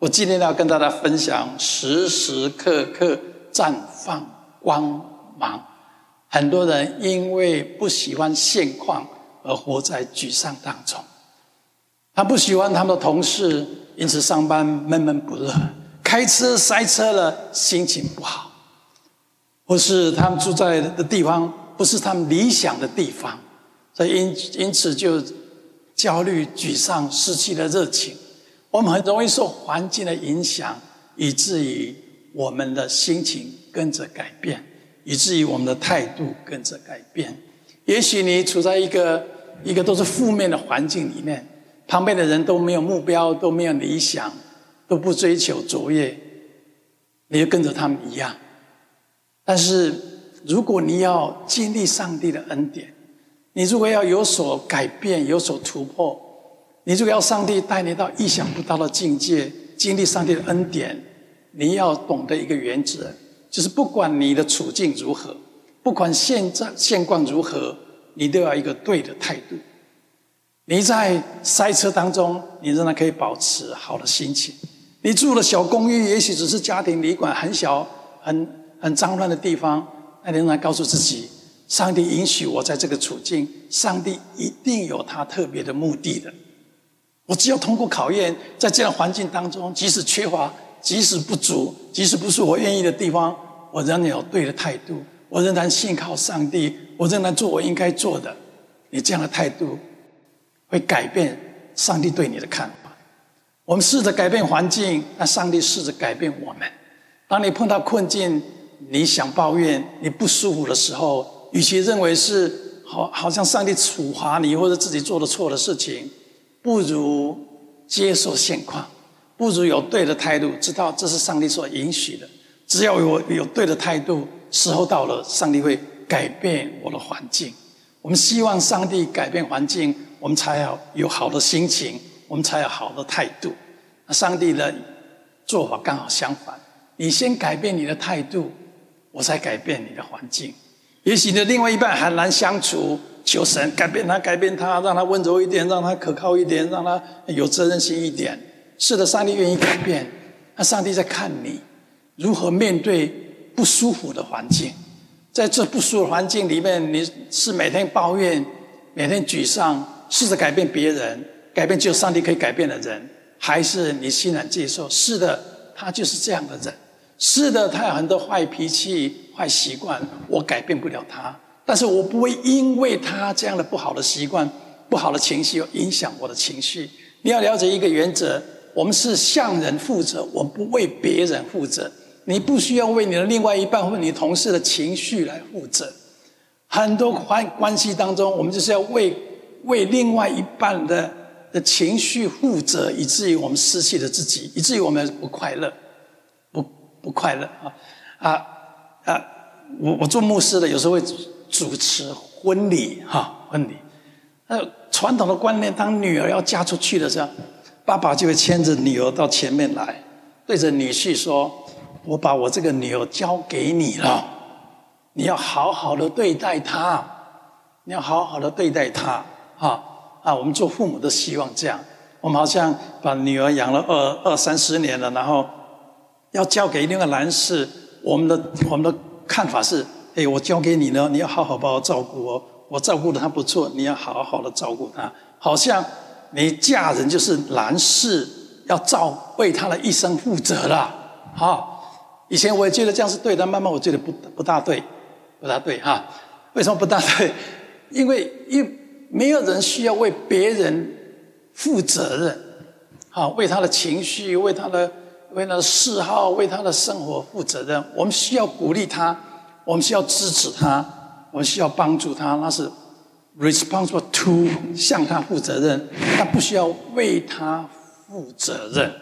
我今天要跟大家分享：时时刻刻绽放光芒。很多人因为不喜欢现况而活在沮丧当中，他不喜欢他们的同事，因此上班闷闷不乐；开车塞车了，心情不好；或是他们住在的地方不是他们理想的地方，所以因因此就焦虑、沮丧，失去了热情。我们很容易受环境的影响，以至于我们的心情跟着改变。以至于我们的态度跟着改变。也许你处在一个一个都是负面的环境里面，旁边的人都没有目标，都没有理想，都不追求卓越，你就跟着他们一样。但是，如果你要经历上帝的恩典，你如果要有所改变、有所突破，你如果要上帝带你到意想不到的境界，经历上帝的恩典，你要懂得一个原则。就是不管你的处境如何，不管现在现况如何，你都要一个对的态度。你在塞车当中，你仍然可以保持好的心情。你住的小公寓，也许只是家庭旅馆，很小、很很脏乱的地方，那你仍然告诉自己：上帝允许我在这个处境，上帝一定有他特别的目的的。我只要通过考验，在这样环境当中，即使缺乏。即使不足，即使不是我愿意的地方，我仍然有对的态度，我仍然信靠上帝，我仍然做我应该做的。你这样的态度，会改变上帝对你的看法。我们试着改变环境，那上帝试着改变我们。当你碰到困境，你想抱怨，你不舒服的时候，与其认为是好，好像上帝处罚你或者自己做的错的事情，不如接受现况。不如有对的态度，知道这是上帝所允许的。只要有有对的态度，时候到了，上帝会改变我的环境。我们希望上帝改变环境，我们才要有好的心情，我们才有好的态度。那上帝的做法刚好相反，你先改变你的态度，我才改变你的环境。也许你的另外一半很难相处，求神改变他，改变他，让他温柔一点，让他可靠一点，让他有责任心一点。是的，上帝愿意改变。那上帝在看你如何面对不舒服的环境，在这不舒服的环境里面，你是每天抱怨、每天沮丧，试着改变别人，改变只有上帝可以改变的人，还是你欣然接受？是的，他就是这样的人。是的，他有很多坏脾气、坏习惯，我改变不了他，但是我不会因为他这样的不好的习惯、不好的情绪，而影响我的情绪。你要了解一个原则。我们是向人负责，我不为别人负责。你不需要为你的另外一半或你同事的情绪来负责。很多关关系当中，我们就是要为为另外一半的的情绪负责，以至于我们失去了自己，以至于我们不快乐，不不快乐啊啊啊！我我做牧师的，有时候会主持婚礼哈，婚礼。那传统的观念，当女儿要嫁出去的时候。爸爸就会牵着女儿到前面来，对着女婿说：“我把我这个女儿交给你了，你要好好的对待她，你要好好的对待她。”啊啊！我们做父母的希望这样，我们好像把女儿养了二二三十年了，然后要交给另外一个男士，我们的我们的看法是：哎，我交给你呢，你要好好把我照顾哦，我照顾的她不错，你要好好的照顾她，好像。你嫁人就是男士要照为他的一生负责了，哈。以前我也觉得这样是对的，慢慢我觉得不不大对，不大对哈。为什么不大对？因为因没有人需要为别人负责任，啊，为他的情绪，为他的为他的嗜好，为他的生活负责任。我们需要鼓励他，我们需要支持他，我们需要帮助他，那是。responsible to 向他负责任，他不需要为他负责任。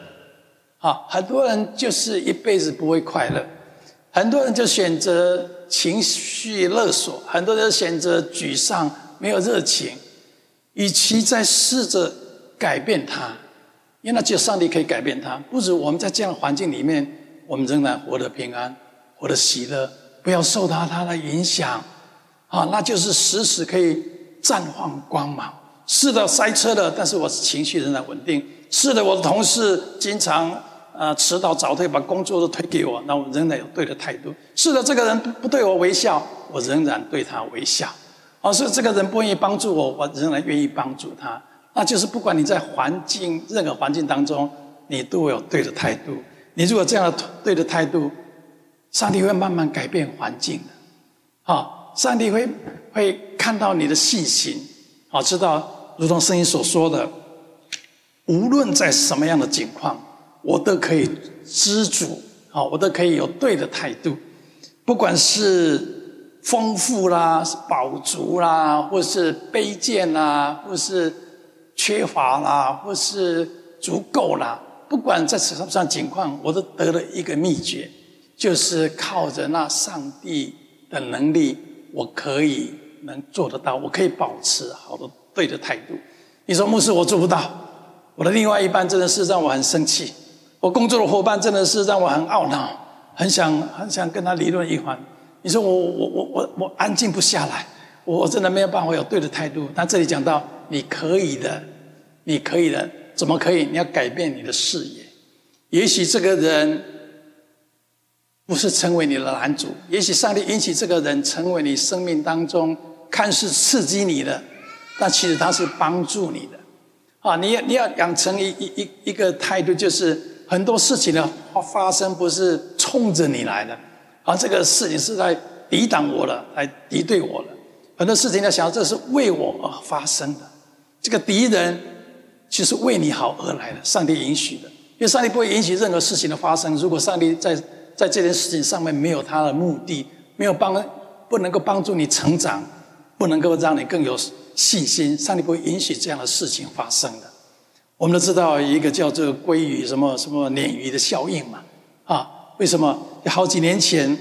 好，很多人就是一辈子不会快乐，很多人就选择情绪勒索，很多人选择沮丧，没有热情。与其在试着改变他，因为那只有上帝可以改变他，不如我们在这样的环境里面，我们仍然活得平安，活得喜乐，不要受到他的影响。啊，那就是时时可以。绽放光芒。是的，塞车了，但是我情绪仍然稳定。是的，我的同事经常呃迟到早退，把工作都推给我，那我仍然有对的态度。是的，这个人不对我微笑，我仍然对他微笑。哦，是这个人不愿意帮助我，我仍然愿意帮助他。那就是不管你在环境任何环境当中，你都有对的态度。你如果这样的对的态度，上帝会慢慢改变环境的。好，上帝会会看到你的细心，好，知道如同圣经所说的，无论在什么样的境况，我都可以知足，好，我都可以有对的态度，不管是丰富啦、饱足啦，或是卑贱啦，或是缺乏啦，或是足够啦。不管在什么样情况，我都得了一个秘诀，就是靠着那上帝的能力，我可以能做得到，我可以保持好的对的态度。你说牧师，我做不到，我的另外一半真的是让我很生气，我工作的伙伴真的是让我很懊恼，很想很想跟他理论一番。你说我我我我我安静不下来，我真的没有办法有对的态度。但这里讲到你可以的，你可以的。怎么可以？你要改变你的视野。也许这个人不是成为你的拦阻，也许上帝允许这个人成为你生命当中看似刺激你的，但其实他是帮助你的。啊，你要你要养成一一一一个态度，就是很多事情的发生不是冲着你来的，而这个事情是在抵挡我的，来敌对我的。很多事情要想，这是为我而发生的。这个敌人。就是为你好而来的，上帝允许的，因为上帝不会允许任何事情的发生。如果上帝在在这件事情上面没有他的目的，没有帮，不能够帮助你成长，不能够让你更有信心，上帝不会允许这样的事情发生的。我们都知道一个叫做鲑鱼什么什么鲶鱼的效应嘛，啊，为什么？好几年前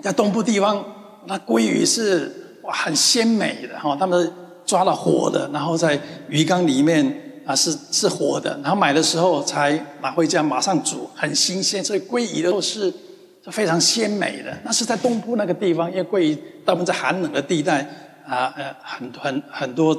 在东部地方，那鲑鱼是哇很鲜美的哈，他们抓了活的，然后在鱼缸里面。啊，是是活的，然后买的时候才拿回家，马上煮，很新鲜。所以鲑鱼都是非常鲜美的。那是在东部那个地方，因为鲑鱼大部分在寒冷的地带啊，呃，很很很多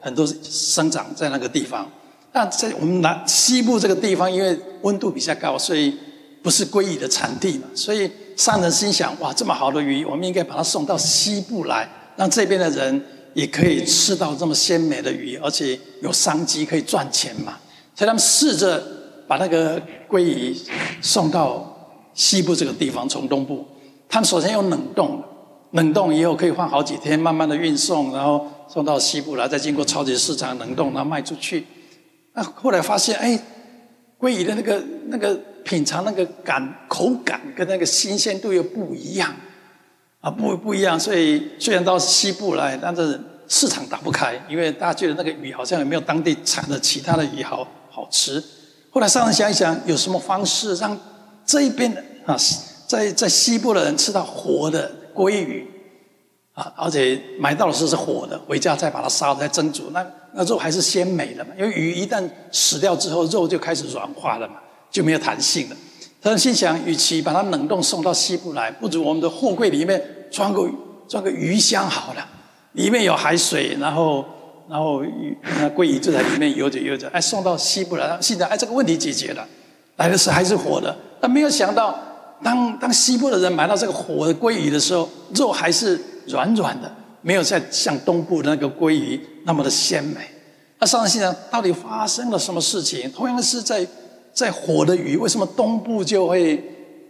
很多生长在那个地方。那在我们南西部这个地方，因为温度比较高，所以不是鲑鱼的产地嘛。所以商人心想：哇，这么好的鱼，我们应该把它送到西部来，让这边的人。也可以吃到这么鲜美的鱼，而且有商机可以赚钱嘛。所以他们试着把那个鲑鱼送到西部这个地方，从东部。他们首先用冷冻，冷冻以后可以放好几天，慢慢的运送，然后送到西部来，再经过超级市场冷冻，然后卖出去。那后来发现，哎，鲑鱼的那个那个品尝那个感口感跟那个新鲜度又不一样。啊，不不一样，所以虽然到西部来，但是市场打不开，因为大家觉得那个鱼好像也没有当地产的其他的鱼好好吃。后来商人想一想，有什么方式让这一边的啊，在在西部的人吃到活的鲑鱼啊，而且买到的时候是活的，回家再把它烧了再蒸煮，那那肉还是鲜美的嘛。因为鱼一旦死掉之后，肉就开始软化了嘛，就没有弹性了。他心想，与其把它冷冻送到西部来，不如我们的货柜里面装个装个鱼箱好了，里面有海水，然后然后鱼那鲑鱼就在里面游着游着，哎，送到西部来了，现在哎这个问题解决了，来的时候还是活的。但没有想到，当当西部的人买到这个活的鲑鱼的时候，肉还是软软的，没有再像东部的那个鲑鱼那么的鲜美。那商人心想，到底发生了什么事情？同样是在。在活的鱼，为什么东部就会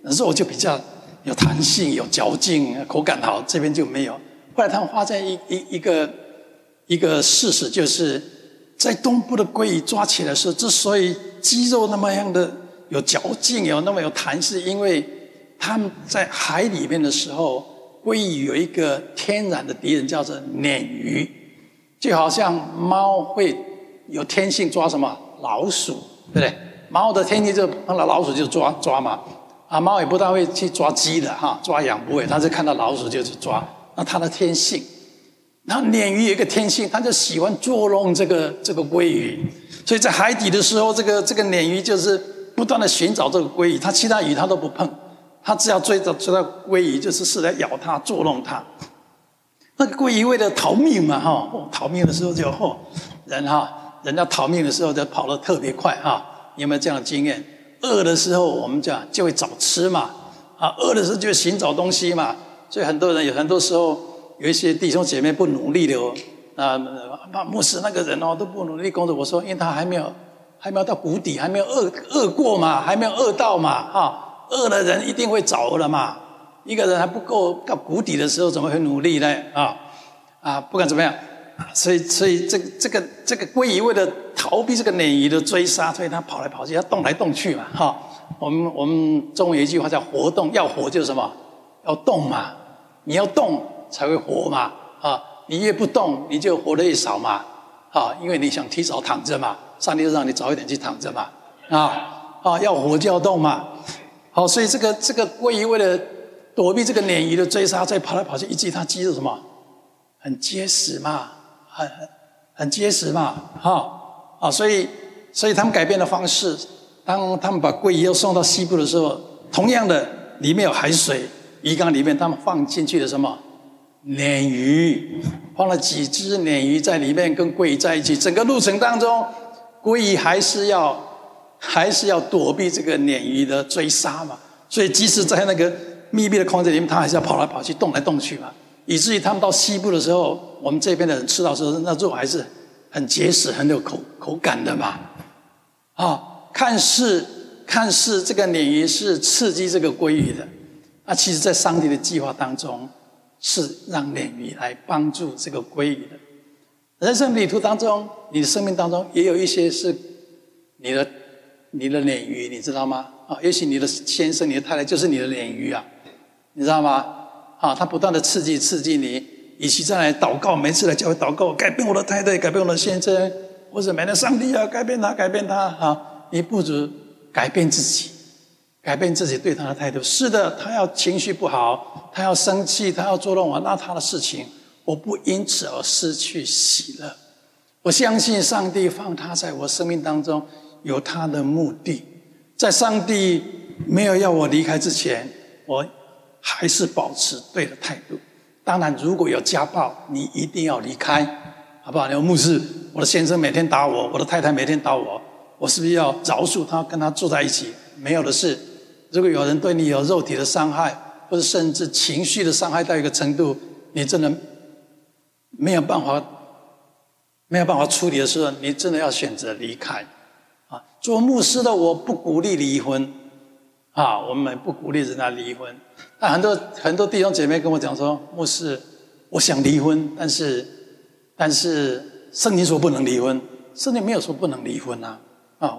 肉就比较有弹性、有嚼劲、口感好，这边就没有？后来他们发现一一一个一个事实，就是在东部的鲑鱼抓起来的时候，之所以肌肉那么样的有嚼劲、有那么有弹性，因为他们在海里面的时候，鲑鱼有一个天然的敌人，叫做鲶鱼，就好像猫会有天性抓什么老鼠，对不对？猫的天性就碰到老鼠就抓抓嘛，啊，猫也不大会去抓鸡的哈，抓羊不会，它是看到老鼠就去抓，那它的天性。然后鲶鱼有一个天性，它就喜欢捉弄这个这个鲑鱼，所以在海底的时候，这个这个鲶鱼就是不断的寻找这个鲑鱼，它其他鱼它都不碰，它只要追着追到鲑鱼，就是试着咬它捉弄它。那个鲑鱼为了逃命嘛哈，逃命的时候就嚯，人哈，人家逃命的时候就跑得特别快哈。有没有这样的经验？饿的时候我们讲就会找吃嘛，啊，饿的时候就寻找东西嘛。所以很多人有很多时候有一些弟兄姐妹不努力的哦，啊，牧师那个人哦都不努力工作。我说，因为他还没有还没有到谷底，还没有饿饿过嘛，还没有饿到嘛，哈，饿的人一定会找了嘛。一个人还不够到谷底的时候，怎么会努力呢？啊啊，不管怎么样，所以所以这个这个这个鲑鱼为了逃避这个鲶鱼的追杀，所以它跑来跑去，要动来动去嘛，哈。我们我们中文有一句话叫“活动”，要活就是什么？要动嘛。你要动才会活嘛，啊，你越不动，你就活得越少嘛，啊，因为你想提早躺着嘛，上帝就让你早一点去躺着嘛，啊啊，要活就要动嘛，好，所以这个这个鲑鱼为了躲避这个鲶鱼的追杀，再跑来跑去，以至于它肌肉什么很结实嘛，很很很结实嘛，哈啊，所以所以他们改变的方式，当他们把鲑鱼又送到西部的时候，同样的里面有海水。鱼缸里面，他们放进去的什么鲶鱼，放了几只鲶鱼在里面，跟鲑鱼在一起。整个路程当中，鲑鱼还是要还是要躲避这个鲶鱼的追杀嘛。所以，即使在那个密闭的空间里面，它还是要跑来跑去，动来动去嘛。以至于他们到西部的时候，我们这边的人吃到时候，那肉还是很结实、很有口口感的嘛。啊，看似看似这个鲶鱼是刺激这个鲑鱼的。那其实，在上帝的计划当中，是让鲶鱼来帮助这个鲑鱼的。人生旅途当中，你的生命当中也有一些是你的你的鲶鱼，你知道吗？啊，也许你的先生、你的太太就是你的鲶鱼啊，你知道吗？啊，他不断的刺激刺激你，与其再来祷告，每次来教会祷告，改变我的太太，改变我的先生，或者每天上帝啊，改变他，改变他啊，你不如改变自己。改变自己对他的态度。是的，他要情绪不好，他要生气，他要捉弄我，那他的事情，我不因此而失去喜乐。我相信上帝放他在我生命当中有他的目的。在上帝没有要我离开之前，我还是保持对的态度。当然，如果有家暴，你一定要离开，好不好？你说牧师，我的先生每天打我，我的太太每天打我，我是不是要饶恕他，跟他住在一起？没有的事。如果有人对你有肉体的伤害，或者甚至情绪的伤害到一个程度，你真的没有办法，没有办法处理的时候，你真的要选择离开。啊，做牧师的我不鼓励离婚，啊，我们不鼓励人家离婚。那很多很多弟兄姐妹跟我讲说，牧师，我想离婚，但是但是圣经说不能离婚，圣经没有说不能离婚啊，啊，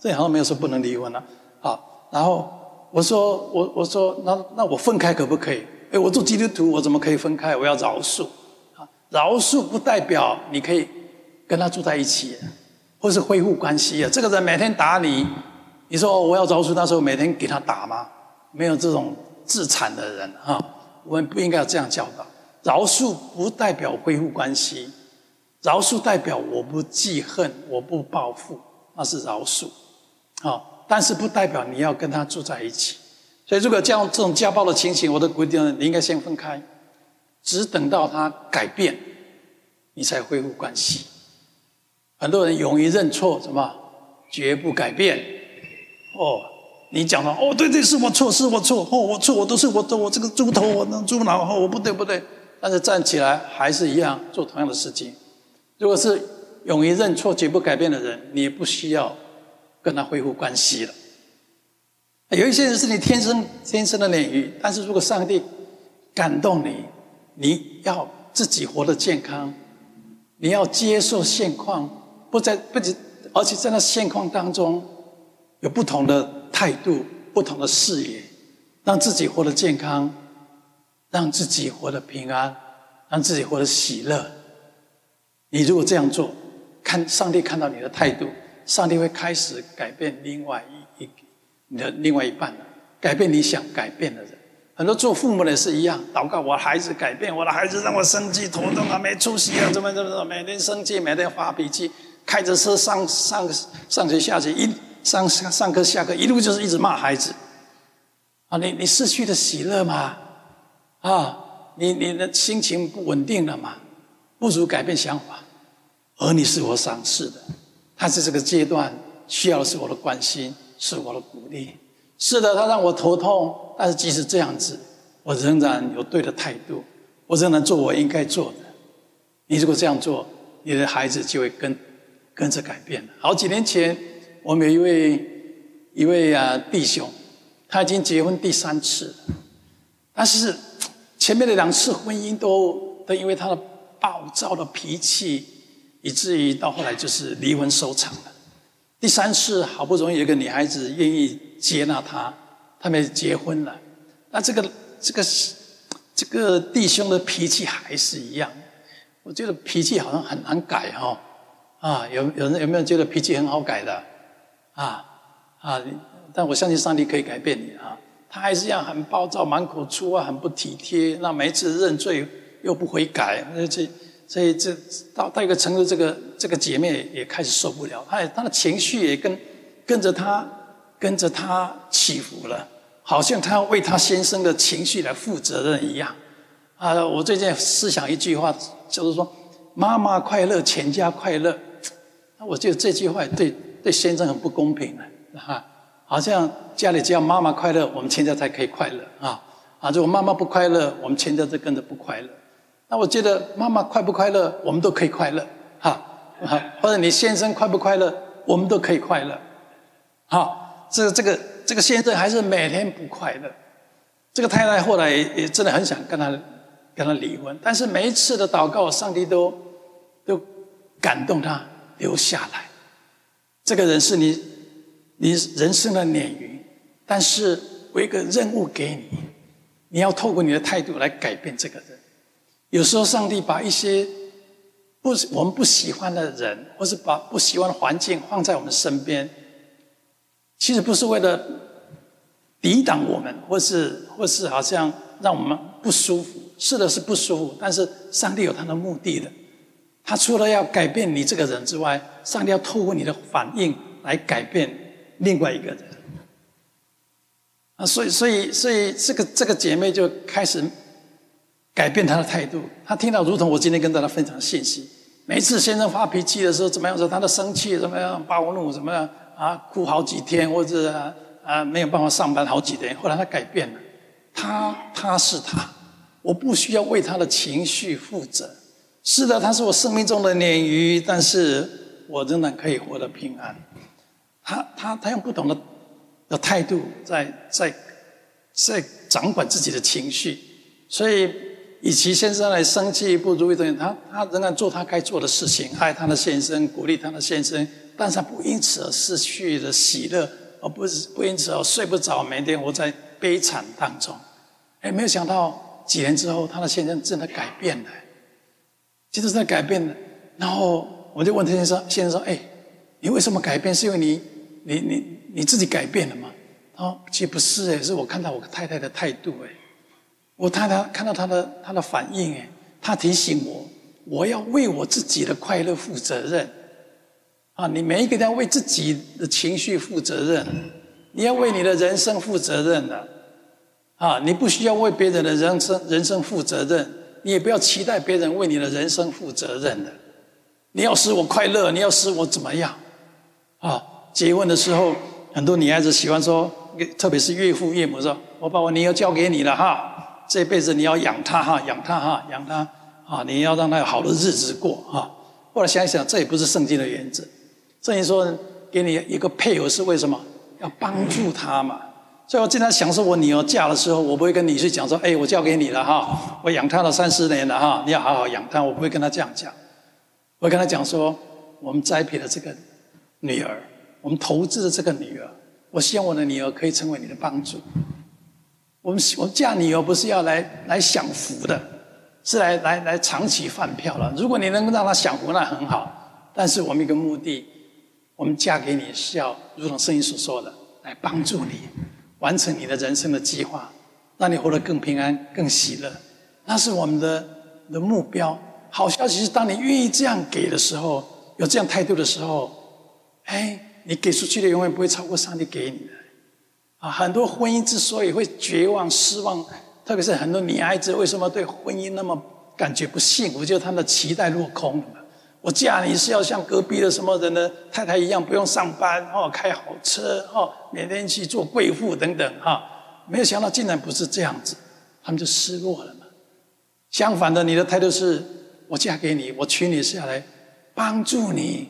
这好像没有说不能离婚啊，啊，然后。我说我我说那那我分开可不可以？哎，我做基督徒，我怎么可以分开？我要饶恕啊！饶恕不代表你可以跟他住在一起，或是恢复关系啊。这个人每天打你，你说我要饶恕，那时候每天给他打吗？没有这种自残的人啊！我们不应该要这样教导。饶恕不代表恢复关系，饶恕代表我不记恨，我不报复，那是饶恕啊。但是不代表你要跟他住在一起，所以如果这样这种家暴的情形，我的规定你应该先分开，只等到他改变，你才恢复关系。很多人勇于认错，什么绝不改变。哦，你讲了哦，对对，是我错，是我错，哦，我错，我都是我，我这个猪头，我那猪脑，哦，我不对不对。但是站起来还是一样做同样的事情。如果是勇于认错、绝不改变的人，你不需要。跟他恢复关系了。有一些人是你天生天生的鲶鱼，但是如果上帝感动你，你要自己活得健康，你要接受现况，不在不仅，而且在那现况当中有不同的态度、不同的视野，让自己活得健康，让自己活得平安，让自己活得喜乐。你如果这样做，看上帝看到你的态度。上帝会开始改变另外一一你的另外一半，改变你想改变的人。很多做父母的是一样，祷告我孩子改变，我的孩子让我生气头痛啊，没出息啊，怎么怎么怎么，每天生气，每天发脾气，开着车上上上学下学，一上上上课下课，一路就是一直骂孩子。啊，你你失去的喜乐吗？啊，你你的心情不稳定了吗？不如改变想法，儿女是我赏赐的。他在这个阶段需要的是我的关心，是我的鼓励。是的，他让我头痛，但是即使这样子，我仍然有对的态度，我仍然做我应该做的。你如果这样做，你的孩子就会跟跟着改变。好几年前，我们有一位一位啊弟兄，他已经结婚第三次，但是前面的两次婚姻都都因为他的暴躁的脾气，以至于到后来就是离婚收场了。第三次好不容易有个女孩子愿意接纳他，他们结婚了。那这个这个这个弟兄的脾气还是一样，我觉得脾气好像很难改哈、哦。啊，有有人有没有觉得脾气很好改的？啊啊！但我相信上帝可以改变你啊。他还是一样很暴躁，满口粗话，很不体贴。那每一次认罪又不悔改，那这。所以这到到一个程度，这个这个姐妹也开始受不了，她她的情绪也跟跟着她跟着她起伏了，好像她要为她先生的情绪来负责任一样。啊，我最近思想一句话，就是说“妈妈快乐，全家快乐”。我觉得这句话对对先生很不公平的啊，好像家里只要妈妈快乐，我们全家才可以快乐啊啊！如果妈妈不快乐，我们全家就跟着不快乐。那我觉得妈妈快不快乐，我们都可以快乐，哈，或者你先生快不快乐，我们都可以快乐，好，这这个这个先生还是每天不快乐，这个太太后来也真的很想跟他跟他离婚，但是每一次的祷告，上帝都都感动他留下来。这个人是你你人生的鲶鱼，但是我有一个任务给你，你要透过你的态度来改变这个人。有时候，上帝把一些不我们不喜欢的人，或是把不喜欢的环境放在我们身边，其实不是为了抵挡我们，或是或是好像让我们不舒服。是的，是不舒服，但是上帝有他的目的的。他除了要改变你这个人之外，上帝要透过你的反应来改变另外一个人。啊，所以，所以，所以，这个这个姐妹就开始。改变他的态度，他听到如同我今天跟大家分享的信息。每次先生发脾气的时候，怎么样说他的生气，怎么样暴怒，怎么样啊，哭好几天，或者啊，啊没有办法上班好几天。后来他改变了，他他是他，我不需要为他的情绪负责。是的，他是我生命中的鲶鱼，但是我仍然可以活得平安。他他他用不同的的态度在在在掌管自己的情绪，所以。与其先生来生气不如意的，他他仍然做他该做的事情，爱他的先生，鼓励他的先生，但是他不因此而失去了喜乐，而不是不因此而睡不着，每天活在悲惨当中。哎，没有想到几年之后，他的先生真的改变了，其实在改变的。然后我就问他先生，先生说：“哎，你为什么改变？是因为你你你你自己改变了吗？”他说：“其实不是，哎，是我看到我太太的态度，哎。”我太太看到他的他的反应，哎，他提醒我，我要为我自己的快乐负责任。啊，你每一个人要为自己的情绪负责任，你要为你的人生负责任的。啊，你不需要为别人的人生人生负责任，你也不要期待别人为你的人生负责任的。你要使我快乐，你要使我怎么样？啊，结婚的时候，很多女孩子喜欢说，特别是岳父岳母说：“我把我女儿交给你了，哈。”这辈子你要养她哈，养她哈，养她啊！你要让她有好的日子过哈。后来想一想，这也不是圣经的原则。圣经说，给你一个配偶是为什么？要帮助他嘛。所以我经常想说，我女儿嫁的时候，我不会跟女婿讲说：“哎，我交给你了哈，我养她了三十年了哈，你要好好养她。”我不会跟她这样讲。我会跟她讲说：“我们栽培的这个女儿，我们投资的这个女儿，我希望我的女儿可以成为你的帮助。”我们我嫁女儿不是要来来享福的，是来来来长期饭票了。如果你能够让她享福，那很好。但是我们一个目的，我们嫁给你是要如同圣经所说的，来帮助你完成你的人生的计划，让你活得更平安、更喜乐。那是我们的的目标。好消息是，当你愿意这样给的时候，有这样态度的时候，哎，你给出去的永远不会超过上帝给你的。啊，很多婚姻之所以会绝望、失望，特别是很多女孩子为什么对婚姻那么感觉不幸福，就是她们的期待落空了。我嫁你是要像隔壁的什么人的太太一样，不用上班哦，开好车哦，每天去做贵妇等等哈。没有想到竟然不是这样子，他们就失落了嘛。相反的，你的态度是：我嫁给你，我娶你下来，帮助你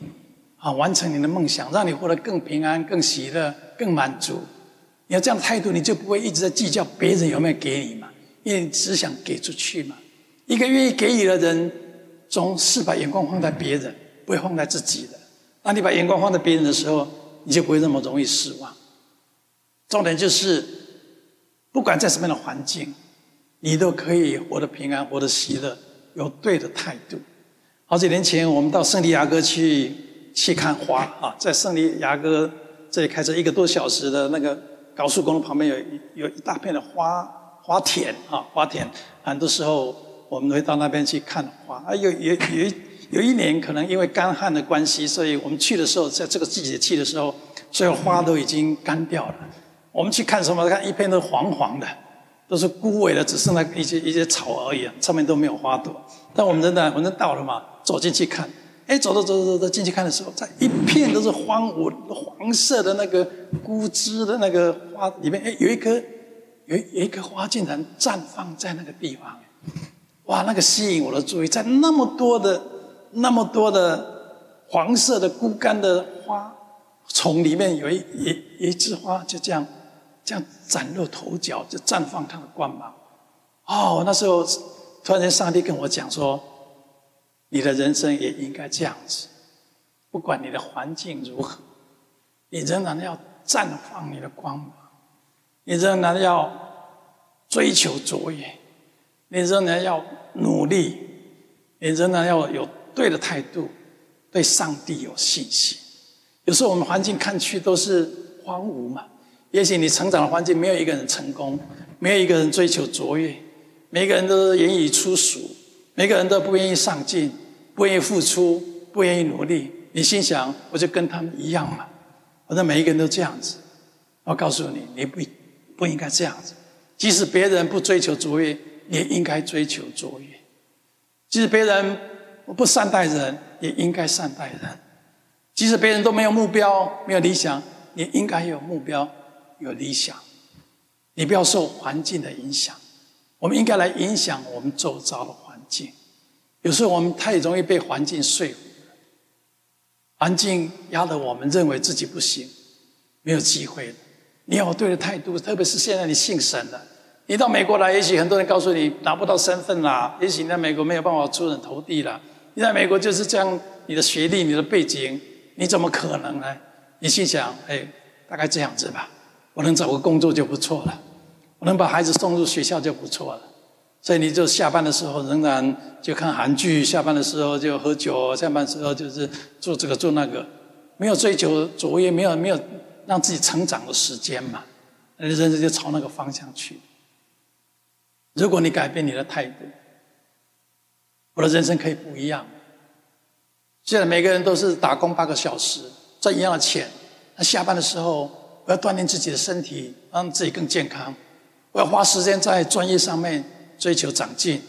啊，完成你的梦想，让你活得更平安、更喜乐、更满足。你要这样的态度，你就不会一直在计较别人有没有给你嘛，因为你只想给出去嘛。一个愿意给予的人，总是把眼光放在别人，不会放在自己的。当你把眼光放在别人的时候，你就不会那么容易失望。重点就是，不管在什么样的环境，你都可以活得平安，活得喜乐，有对的态度。好几年前，我们到圣地亚哥去去看花啊，在圣地亚哥这里开车一个多小时的那个高速公路旁边有有一大片的花花田啊，花田，很多时候。我们会到那边去看花啊，有有有有一年可能因为干旱的关系，所以我们去的时候，在这个季节去的时候，所有花都已经干掉了。我们去看什么？看一片都黄黄的，都是枯萎的，只剩那一些一些草而已，上面都没有花朵。但我们真的，我们到了嘛，走进去看，哎，走着走着走进去看的时候，在一片都是荒芜黄色的那个枯枝的那个花里面，哎，有一颗有有一颗花竟然绽放在那个地方。哇，那个吸引我的注意，在那么多的、那么多的黄色的枯干的花丛里面，有一一一,一枝花就这样这样崭露头角，就绽放它的光芒。哦，那时候突然间，上帝跟我讲说：“你的人生也应该这样子，不管你的环境如何，你仍然要绽放你的光芒，你仍然要追求卓越。”你仍然要努力，你仍然要有对的态度，对上帝有信心。有时候我们环境看去都是荒芜嘛，也许你成长的环境没有一个人成功，没有一个人追求卓越，每个人都是言语粗俗，每个人都不愿意上进，不愿意付出，不愿意努力。你心想，我就跟他们一样嘛？反正每一个人都这样子。我告诉你，你不不应该这样子。即使别人不追求卓越。也应该追求卓越，即使别人不善待人，也应该善待人；即使别人都没有目标、没有理想，也应该有目标、有理想。你不要受环境的影响，我们应该来影响我们周遭的环境。有时候我们太容易被环境说服，环境压得我们认为自己不行，没有机会了。你要对的态度，特别是现在你信神了。你到美国来，也许很多人告诉你拿不到身份啦，也许你在美国没有办法出人头地啦。你在美国就是这样，你的学历、你的背景，你怎么可能呢？你心想，哎，大概这样子吧，我能找个工作就不错了，我能把孩子送入学校就不错了。所以你就下班的时候仍然就看韩剧，下班的时候就喝酒，下班的时候就是做这个做那个，没有追求卓越，没有没有让自己成长的时间嘛，人生就朝那个方向去。如果你改变你的态度，我的人生可以不一样。现在每个人都是打工八个小时，赚一样的钱。那下班的时候，我要锻炼自己的身体，让自己更健康。我要花时间在专业上面追求长进，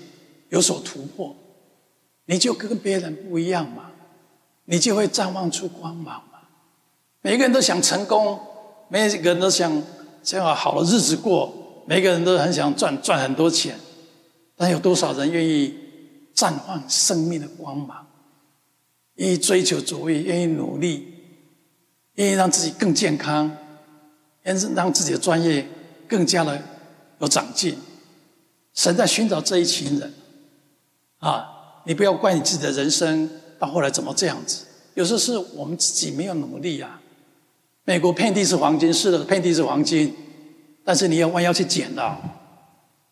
有所突破。你就跟别人不一样嘛，你就会绽放出光芒嘛。每个人都想成功，每个人都想想要好的日子过。每个人都很想赚赚很多钱，但有多少人愿意绽放生命的光芒？愿意追求卓越，愿意努力，愿意让自己更健康，愿意让自己的专业更加的有长进。神在寻找这一群人啊！你不要怪你自己的人生到后来怎么这样子，有时候是我们自己没有努力啊。美国遍地是黄金，是的，遍地是黄金。但是你要弯腰去捡的，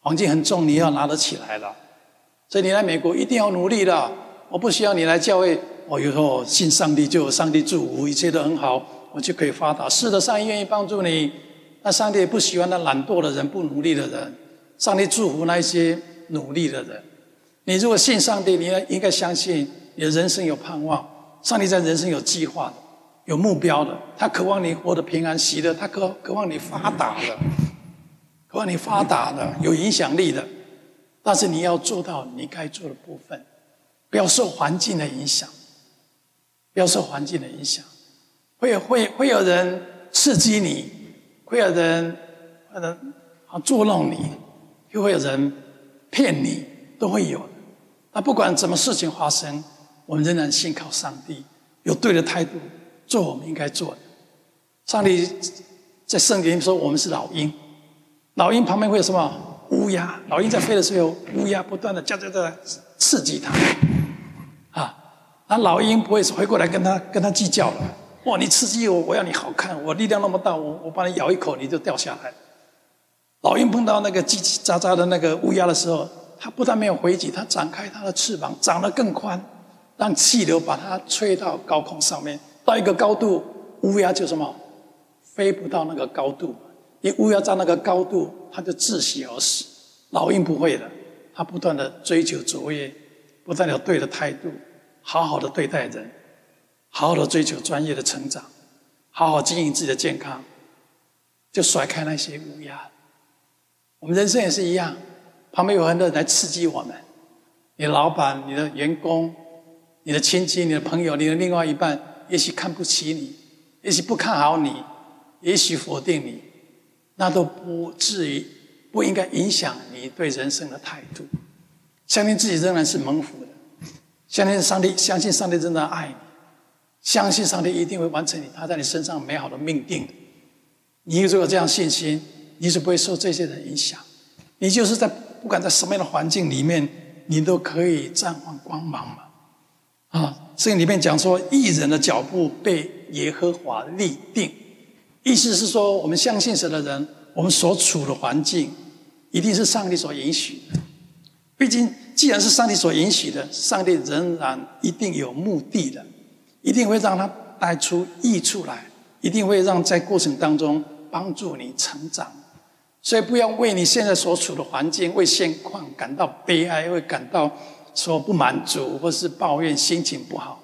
黄金很重，你要拿得起来的。所以你来美国一定要努力的。我不需要你来教会，我以后信上帝就有上帝祝福，一切都很好，我就可以发达。是的，上帝愿意帮助你，那上帝也不喜欢那懒惰的人、不努力的人。上帝祝福那些努力的人。你如果信上帝，你要应该相信你的人生有盼望。上帝在人生有计划。有目标的，他渴望你活得平安喜乐，他渴渴望你发达的，渴望你发达的，有影响力的。但是你要做到你该做的部分，不要受环境的影响，不要受环境的影响。会有会会有人刺激你，会有人可能啊捉弄你，又会有人骗你，都会有。那不管什么事情发生，我们仍然信靠上帝，有对的态度，做我们应该做的。上帝在圣经说，我们是老鹰，老鹰旁边会有什么？乌鸦。老鹰在飞的时候，乌鸦不断的叫叫叫刺激它，啊，那老鹰不会回过来跟他跟他计较了。哇，你刺激我，我要你好看，我力量那么大，我我把你咬一口，你就掉下来。老鹰碰到那个叽叽喳喳的那个乌鸦的时候，它不但没有回击，它展开它的翅膀，长得更宽，让气流把它吹到高空上面，到一个高度，乌鸦就什么？飞不到那个高度，因为乌鸦在那个高度，它就窒息而死。老鹰不会的，它不断的追求卓越，不断有对的态度，好好的对待人，好好的追求专业的成长，好好经营自己的健康，就甩开那些乌鸦。我们人生也是一样，旁边有很多人来刺激我们，你老板、你的员工、你的亲戚、你的朋友、你的另外一半，也许看不起你，也许不看好你。也许否定你，那都不至于，不应该影响你对人生的态度。相信自己仍然是蒙福的，相信上帝，相信上帝仍然爱你，相信上帝一定会完成你他在你身上美好的命定。你如果这样信心，你是不会受这些人影响。你就是在不管在什么样的环境里面，你都可以绽放光芒嘛。啊，圣经里面讲说，义人的脚步被耶和华立定。意思是说，我们相信神的人，我们所处的环境一定是上帝所允许的。毕竟，既然是上帝所允许的，上帝仍然一定有目的的，一定会让他带出益处来，一定会让在过程当中帮助你成长。所以，不要为你现在所处的环境、为现况感到悲哀，会感到说不满足，或是抱怨心情不好。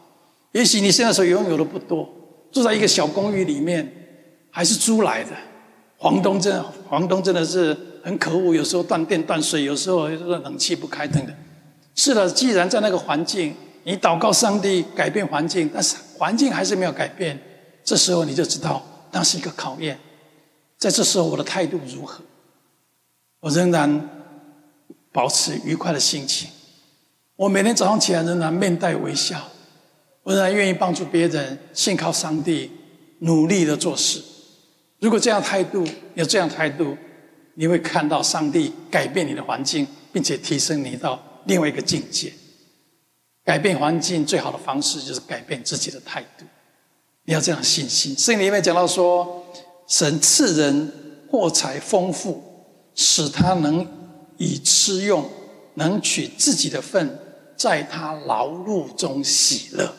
也许你现在所拥有的不多，住在一个小公寓里面。还是租来的，房东真的房东真的是很可恶，有时候断电断水，有时候冷气不开灯的。是的，既然在那个环境，你祷告上帝改变环境，但是环境还是没有改变，这时候你就知道那是一个考验。在这时候，我的态度如何？我仍然保持愉快的心情，我每天早上起来仍然面带微笑，我仍然愿意帮助别人，信靠上帝，努力的做事。如果这样态度，有这样态度，你会看到上帝改变你的环境，并且提升你到另外一个境界。改变环境最好的方式就是改变自己的态度。你要这样信心。圣经里面讲到说，神赐人货财丰富，使他能以吃用，能取自己的份，在他劳碌中喜乐。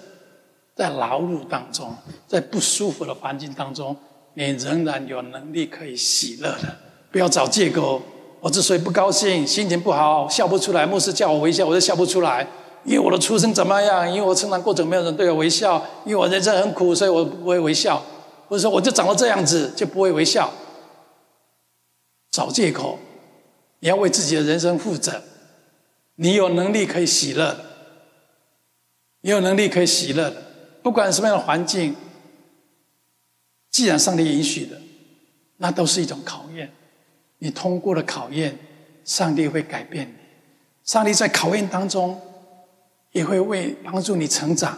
在劳碌当中，在不舒服的环境当中。你仍然有能力可以喜乐的，不要找借口。我之所以不高兴，心情不好，笑不出来。牧师叫我微笑，我就笑不出来。因为我的出生怎么样？因为我成长过程没有人对我微笑。因为我人生很苦，所以我不会微笑。或者说，我就长得这样子，就不会微笑。找借口，你要为自己的人生负责。你有能力可以喜乐，你有能力可以喜乐，不管什么样的环境。既然上帝允许的，那都是一种考验。你通过了考验，上帝会改变你。上帝在考验当中，也会为帮助你成长，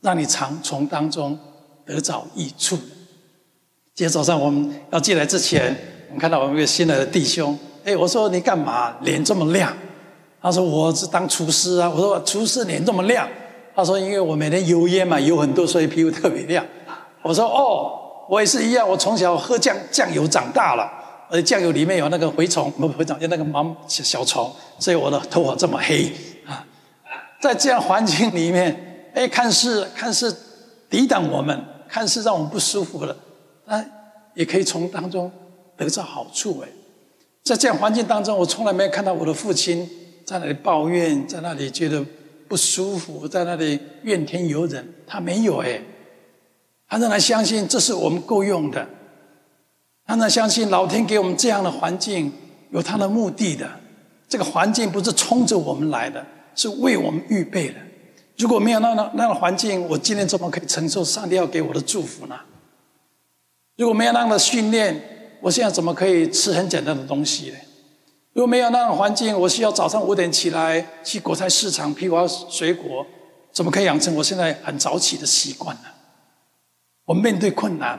让你常从当中得着益处。今天早上我们要进来之前，我们看到我们一个新来的弟兄。哎，我说你干嘛脸这么亮？他说我是当厨师啊。我说厨师脸这么亮？他说因为我每天油烟嘛油很多，所以皮肤特别亮。我说哦。我也是一样，我从小喝酱酱油长大了，而且酱油里面有那个蛔虫，不蛔虫，就那个毛小小虫，所以我的头发这么黑啊。在这样环境里面，哎，看似看似抵挡我们，看似让我们不舒服了，但也可以从当中得到好处。哎，在这样环境当中，我从来没有看到我的父亲在那里抱怨，在那里觉得不舒服，在那里怨天尤人，他没有哎。他仍然相信这是我们够用的，他仍然相信老天给我们这样的环境有他的目的的。这个环境不是冲着我们来的，是为我们预备的。如果没有那那那个环境，我今天怎么可以承受上帝要给我的祝福呢？如果没有那样的训练，我现在怎么可以吃很简单的东西呢？如果没有那种环境，我需要早上五点起来去果菜市场批发水果，怎么可以养成我现在很早起的习惯呢？我面对困难，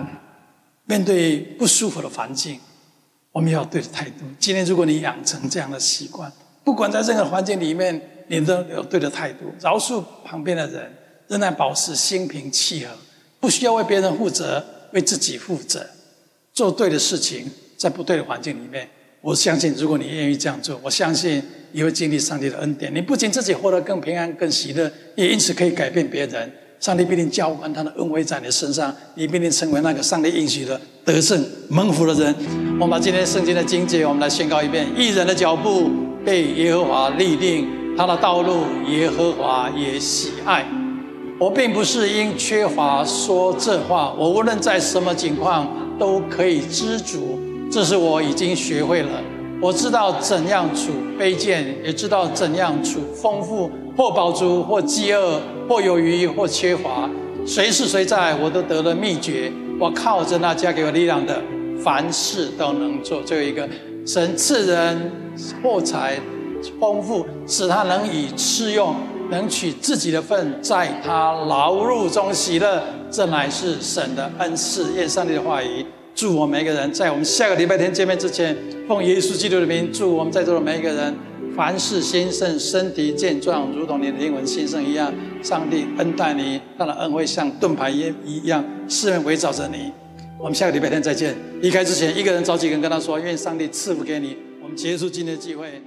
面对不舒服的环境，我们要对的态度。今天如果你养成这样的习惯，不管在任何环境里面，你都有对的态度，饶恕旁边的人，仍然保持心平气和，不需要为别人负责，为自己负责，做对的事情，在不对的环境里面。我相信，如果你愿意这样做，我相信你会经历上帝的恩典。你不仅自己活得更平安、更喜乐，也因此可以改变别人。上帝必定浇灌他的恩惠在你身上，你必定成为那个上帝应许的得胜蒙福的人。我们把今天圣经的经节，我们来宣告一遍：义人的脚步被耶和华立定，他的道路耶和华也喜爱。我并不是因缺乏说这话，我无论在什么情况都可以知足。这是我已经学会了。我知道怎样处卑贱，也知道怎样处丰富，或饱足，或饥饿，或有余，或缺乏。随时随在，我都得了秘诀。我靠着那加给我力量的，凡事都能做。最后一个，神赐人货财丰富，使他能以吃用，能取自己的份，在他劳碌中喜乐。这乃是神的恩赐。愿上帝的话语。祝我们每一个人，在我们下个礼拜天见面之前，奉耶稣基督的名，祝我们在座的每一个人，凡事兴盛，身体健壮，如同你的灵魂兴盛一样。上帝恩待你，他的恩惠像盾牌一一样，四面围绕着你。我们下个礼拜天再见。离开之前，一个人找几个人跟他说：愿上帝赐福给你。我们结束今天的聚会。